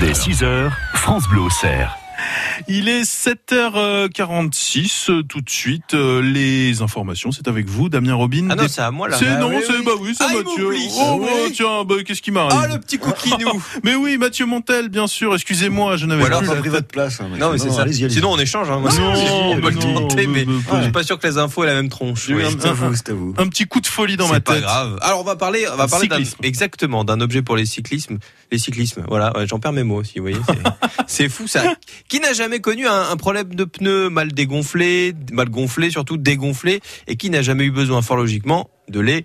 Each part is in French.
Dès 6h, France Bleu Auxerre. Il est 7h46 euh, tout de suite. euh, Les informations, c'est avec vous, Damien Robin. Ah non, c'est à moi là. C'est Ah non, oui, c'est oui. bah oui, c'est Ah, Mathieu. m'oublie. Oh Oui. bah, tiens, bah, qu'est-ce qui m'arrive Ah, le petit coquinou. Mais oui, Mathieu Montel, bien sûr. Excusez-moi, je n'avais Ou alors, plus ça la pris tête. votre place. hein. Non, mais c'est ça. allez-y, allez-y. Sinon, on échange. Hein. Moi, Non, on peut le tenter, mais mais- je suis pas sûr que les infos aient la même tronche. Un- C'est à vous, c'est à vous. Un petit coup de folie dans ma C'est pas tête. grave. Alors on va parler, on va parler exactement d'un objet pour les cyclismes, les cyclismes. Voilà, j'en perds mes mots aussi. Vous voyez, c'est fou ça. Qui n'a jamais connu un, problème de pneus mal dégonflé, mal gonflé, surtout dégonflé, et qui n'a jamais eu besoin, fort logiquement, de les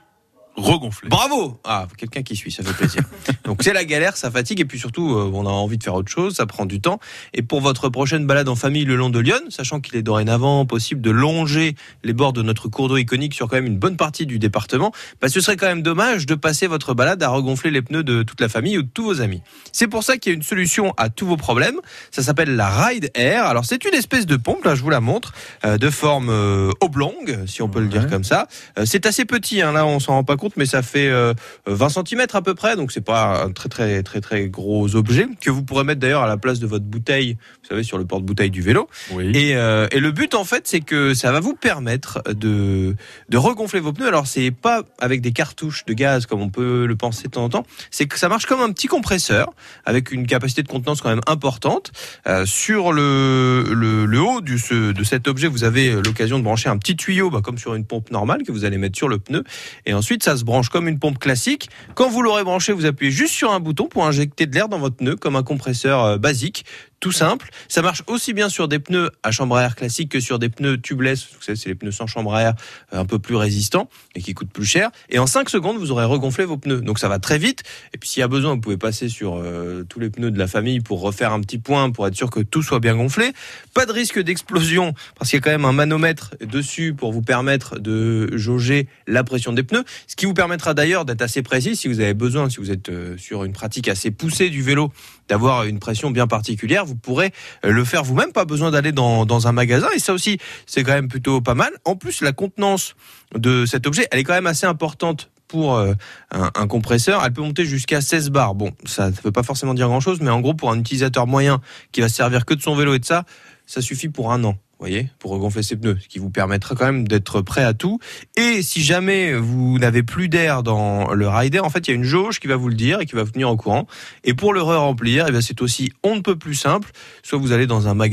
Regonflé. Bravo Ah, quelqu'un qui suit, ça fait plaisir. Donc c'est la galère, ça fatigue et puis surtout euh, on a envie de faire autre chose, ça prend du temps. Et pour votre prochaine balade en famille le long de Lyon, sachant qu'il est dorénavant possible de longer les bords de notre cours d'eau iconique sur quand même une bonne partie du département, bah, ce serait quand même dommage de passer votre balade à regonfler les pneus de toute la famille ou de tous vos amis. C'est pour ça qu'il y a une solution à tous vos problèmes. Ça s'appelle la Ride Air. Alors c'est une espèce de pompe, là je vous la montre, euh, de forme euh, oblongue, si on peut le dire comme ça. C'est assez petit, hein, là on s'en rend pas compte, mais ça fait euh, 20 cm à peu près, donc c'est pas un très très très très gros objet que vous pourrez mettre d'ailleurs à la place de votre bouteille, vous savez sur le porte-bouteille du vélo. Oui. Et, euh, et le but en fait, c'est que ça va vous permettre de de regonfler vos pneus. Alors c'est pas avec des cartouches de gaz comme on peut le penser de temps en temps, c'est que ça marche comme un petit compresseur avec une capacité de contenance quand même importante. Euh, sur le, le, le haut du, ce- de cet objet, vous avez l'occasion de brancher un petit tuyau, bah, comme sur une pompe normale que vous allez mettre sur le pneu. Et ensuite, ça se branche comme une pompe classique. Quand vous l'aurez branché, vous appuyez juste sur un bouton pour injecter de l'air dans votre pneu, comme un compresseur euh, basique. Tout simple. Ça marche aussi bien sur des pneus à chambre à air classique que sur des pneus tubeless. Vous savez, c'est les pneus sans chambre à air euh, un peu plus résistants et qui coûtent plus cher. Et en 5 secondes, vous aurez regonflé vos pneus. Donc ça va très vite. Et puis s'il y a besoin, vous pouvez passer sur euh, tous les pneus de la famille pour refaire un petit point pour être sûr que tout soit bien gonflé. Pas de risque d'explosion parce qu'il y a quand même un manomètre dessus pour vous permettre de jauger la pression des pneus. Ce qui vous permettra d'ailleurs d'être assez précis si vous avez besoin, si vous êtes euh, sur une pratique assez poussée du vélo, d'avoir une pression bien particulière, vous pourrez euh, le faire vous-même. Pas besoin d'aller dans, un magasin. Et ça aussi, c'est quand même plutôt pas mal. En plus, la contenance de cet objet, elle est quand même assez importante pour euh, un, compresseur. Elle peut monter jusqu'à 16 bars. Bon, ça ne veut pas forcément dire grand-chose, mais en gros, pour un utilisateur moyen qui va se servir que de son vélo et de ça, ça suffit pour un an. Voyez, pour regonfler ses pneus, ce qui vous permettra quand même d'être prêt à tout. Et si jamais vous n'avez plus d'air dans le rider, en fait, il y a une jauge qui va vous le dire et qui va vous tenir au courant. Et pour le re-remplir, eh c'est aussi on ne peut plus simple. Soit vous allez dans un magasin